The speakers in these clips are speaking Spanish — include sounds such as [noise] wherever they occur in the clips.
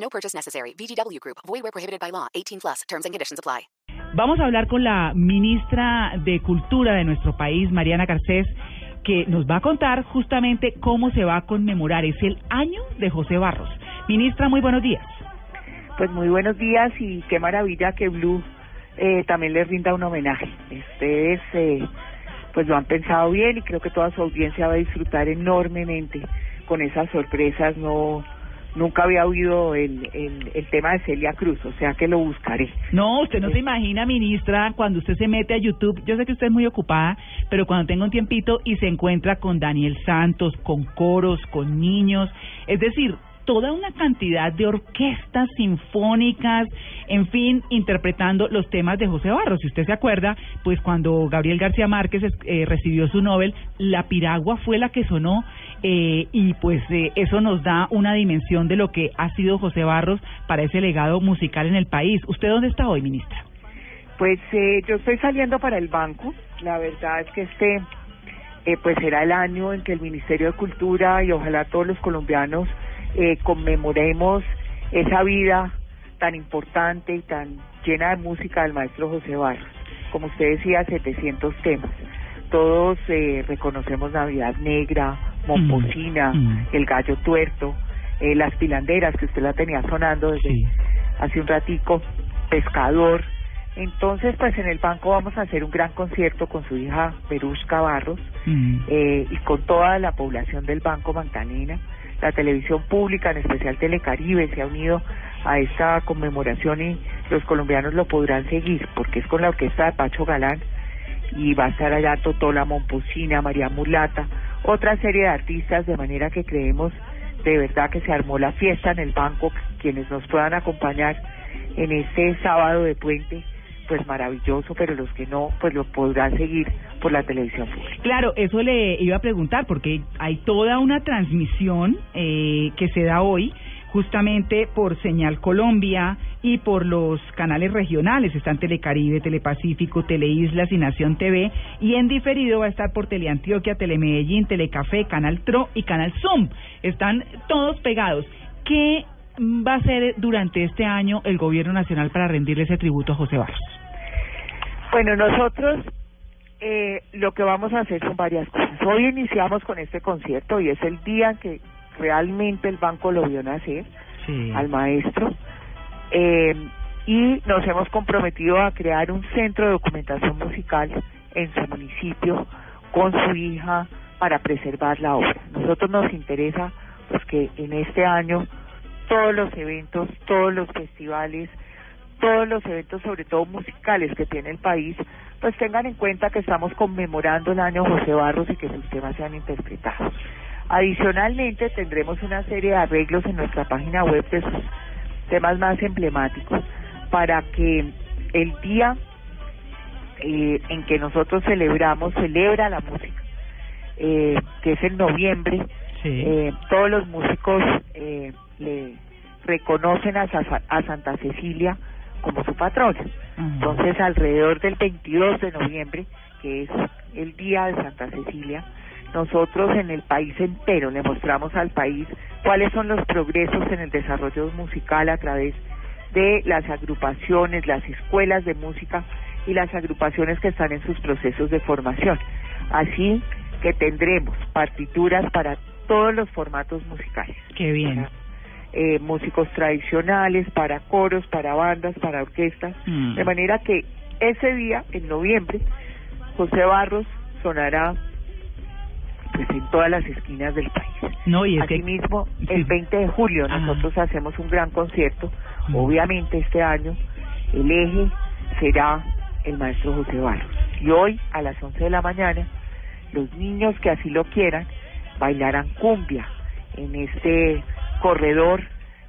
No purchase necessary. VGW Group. Void where prohibited by law. 18 plus. Terms and conditions apply. Vamos a hablar con la ministra de Cultura de nuestro país, Mariana Garcés, que nos va a contar justamente cómo se va a conmemorar. Es el año de José Barros. Ministra, muy buenos días. Pues muy buenos días y qué maravilla que Blue eh, también les rinda un homenaje. Ustedes eh, pues lo han pensado bien y creo que toda su audiencia va a disfrutar enormemente con esas sorpresas. No nunca había oído el, el, el tema de Celia Cruz, o sea que lo buscaré. No, usted no se imagina, ministra, cuando usted se mete a YouTube, yo sé que usted es muy ocupada, pero cuando tenga un tiempito y se encuentra con Daniel Santos, con coros, con niños, es decir, toda una cantidad de orquestas sinfónicas, en fin, interpretando los temas de José Barros. Si usted se acuerda, pues cuando Gabriel García Márquez eh, recibió su Nobel, la piragua fue la que sonó eh, y pues eh, eso nos da una dimensión de lo que ha sido José Barros para ese legado musical en el país. ¿Usted dónde está hoy, ministra? Pues eh, yo estoy saliendo para el banco. La verdad es que este eh, pues será el año en que el Ministerio de Cultura y ojalá todos los colombianos eh, conmemoremos esa vida tan importante y tan llena de música del maestro José Barros. Como usted decía, 700 temas. Todos eh, reconocemos Navidad Negra, Momposina, Mm. El Gallo Tuerto, eh, Las Pilanderas, que usted la tenía sonando desde Sí. hace un ratico, Pescador. Entonces, pues en el banco vamos a hacer un gran concierto con su hija Perushka Barros Mm. eh, y con toda la población del Banco Magdalena. La televisión pública, en especial Telecaribe, se ha unido a esta conmemoración y los colombianos lo podrán seguir porque es con la orquesta de Pacho Galán y va a estar allá Totola Momposina, María Mulata, otra serie de artistas, de manera que creemos de verdad que se armó la fiesta en el banco, quienes nos puedan acompañar en este sábado de puente, pues maravilloso, pero los que no, pues lo podrán seguir por la televisión pública. Claro, eso le iba a preguntar porque hay toda una transmisión eh, que se da hoy justamente por Señal Colombia y por los canales regionales, están Telecaribe, Telepacífico, Teleislas y Nación TV, y en diferido va a estar por Teleantioquia, Telemedellín, Telecafé, Canal Tro y Canal Zoom. Están todos pegados. ¿Qué va a hacer durante este año el gobierno nacional para rendirle ese tributo a José Barros? Bueno, nosotros eh, lo que vamos a hacer son varias cosas. Hoy iniciamos con este concierto y es el día que realmente el banco lo vio nacer Sí. al maestro eh, y nos hemos comprometido a crear un centro de documentación musical en su municipio con su hija para preservar la obra. Nosotros nos interesa pues que en este año todos los eventos, todos los festivales, todos los eventos, sobre todo musicales que tiene el país, pues tengan en cuenta que estamos conmemorando el año José Barros y que sus temas sean interpretados. Adicionalmente, tendremos una serie de arreglos en nuestra página web de sus temas más emblemáticos para que el día eh, en que nosotros celebramos, celebra la música, eh, que es en noviembre, Sí. eh, todos los músicos eh, le reconocen a, a Santa Cecilia como su patrona. Ajá. Entonces, alrededor del 22 de noviembre, que es el día de Santa Cecilia, nosotros en el país entero le mostramos al país cuáles son los progresos en el desarrollo musical a través de las agrupaciones, las escuelas de música y las agrupaciones que están en sus procesos de formación. Así que tendremos partituras para todos los formatos musicales Qué bien. Eh, músicos tradicionales, para coros, para bandas, para orquestas, Mm. de manera que ese día, en noviembre, José Barros sonará pues en todas las esquinas del país. No, y es que Asimismo, Sí. el 20 de julio Ajá. nosotros hacemos un gran concierto, Mm. obviamente este año el eje será el maestro José Barros. Y hoy a las 11 de la mañana, los niños que así lo quieran bailarán cumbia en este corredor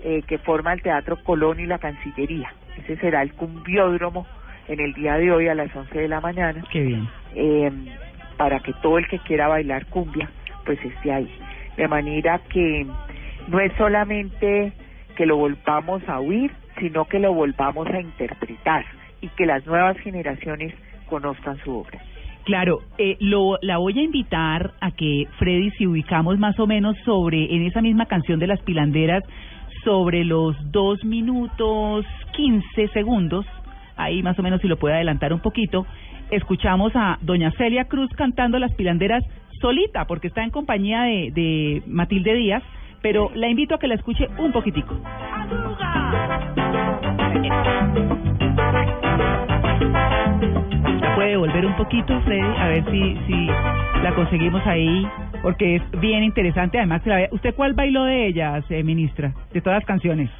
eh, que forma el Teatro Colón y la Cancillería. Ese será el cumbiódromo en el día de hoy a las 11 de la mañana. Qué bien. Eh, para que todo el que quiera bailar cumbia, pues esté ahí. De manera que no es solamente que lo volvamos a oír, sino que lo volvamos a interpretar y que las nuevas generaciones conozcan su obra. Claro, eh, lo, la voy a invitar a que Freddy, si ubicamos más o menos sobre, en esa misma canción de las pilanderas, sobre los dos minutos quince segundos, ahí más o menos si lo puede adelantar un poquito, escuchamos a doña Celia Cruz cantando las pilanderas solita, porque está en compañía de, de Matilde Díaz, pero la invito a que la escuche un poquitico. ¿La puede volver un poquito, Freddy? A ver si, si la conseguimos ahí, porque es bien interesante. Además, ¿usted cuál bailó de ellas, eh, ministra? De todas las canciones.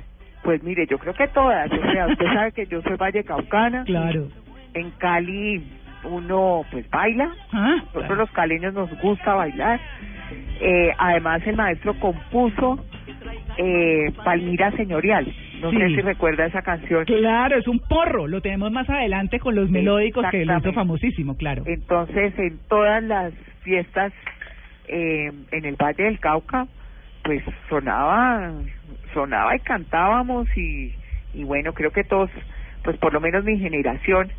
Pues mire, yo creo que todas, o sea, usted sabe que yo soy vallecaucana, Claro. en Cali uno pues baila, Ah, nosotros claro. los caleños nos gusta bailar, eh, además el maestro compuso eh, Palmira Señorial, no sé Sí. si recuerda esa canción, Claro, es un porro. Lo tenemos más adelante con los melódicos que lo hizo famosísimo, claro. entonces en todas las fiestas eh, en el Valle del Cauca, pues sonaba, sonaba y cantábamos y, y bueno, creo que todos, pues por lo menos mi generación,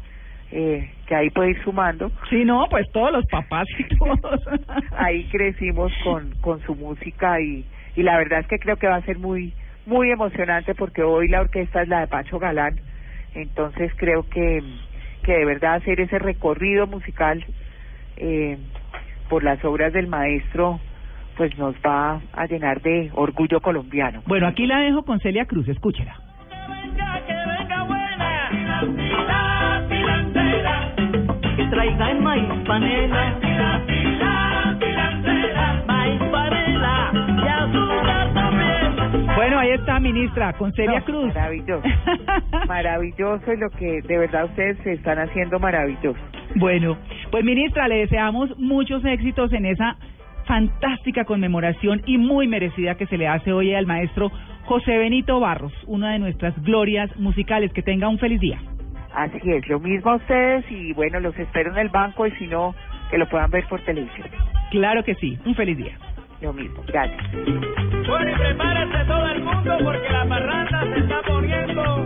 eh, que ahí puede ir sumando, Sí, no, pues todos los papás y todos. [laughs] ahí crecimos con, con su música y, y la verdad es que creo que va a ser muy, muy emocionante porque hoy la orquesta es la de Pacho Galán, entonces creo que, que de verdad hacer ese recorrido musical eh, por las obras del maestro pues nos va a llenar de orgullo colombiano. Bueno, aquí la dejo con Celia Cruz, escúchela. que traiga el maíz panela, está, ministra, con Celia No, Cruz. Maravilloso, [laughs] maravilloso y lo que de verdad ustedes se están haciendo maravilloso. Bueno, pues ministra, le deseamos muchos éxitos en esa fantástica conmemoración y muy merecida que se le hace hoy al maestro José Benito Barros, una de nuestras glorias musicales. Que tenga un feliz día. Así es, lo mismo a ustedes y bueno, los espero en el banco y si no, que lo puedan ver por televisión. Claro que sí, un feliz día. Lo mismo, gracias. Bueno, y prepárese todo el mundo porque la parranda se está poniendo.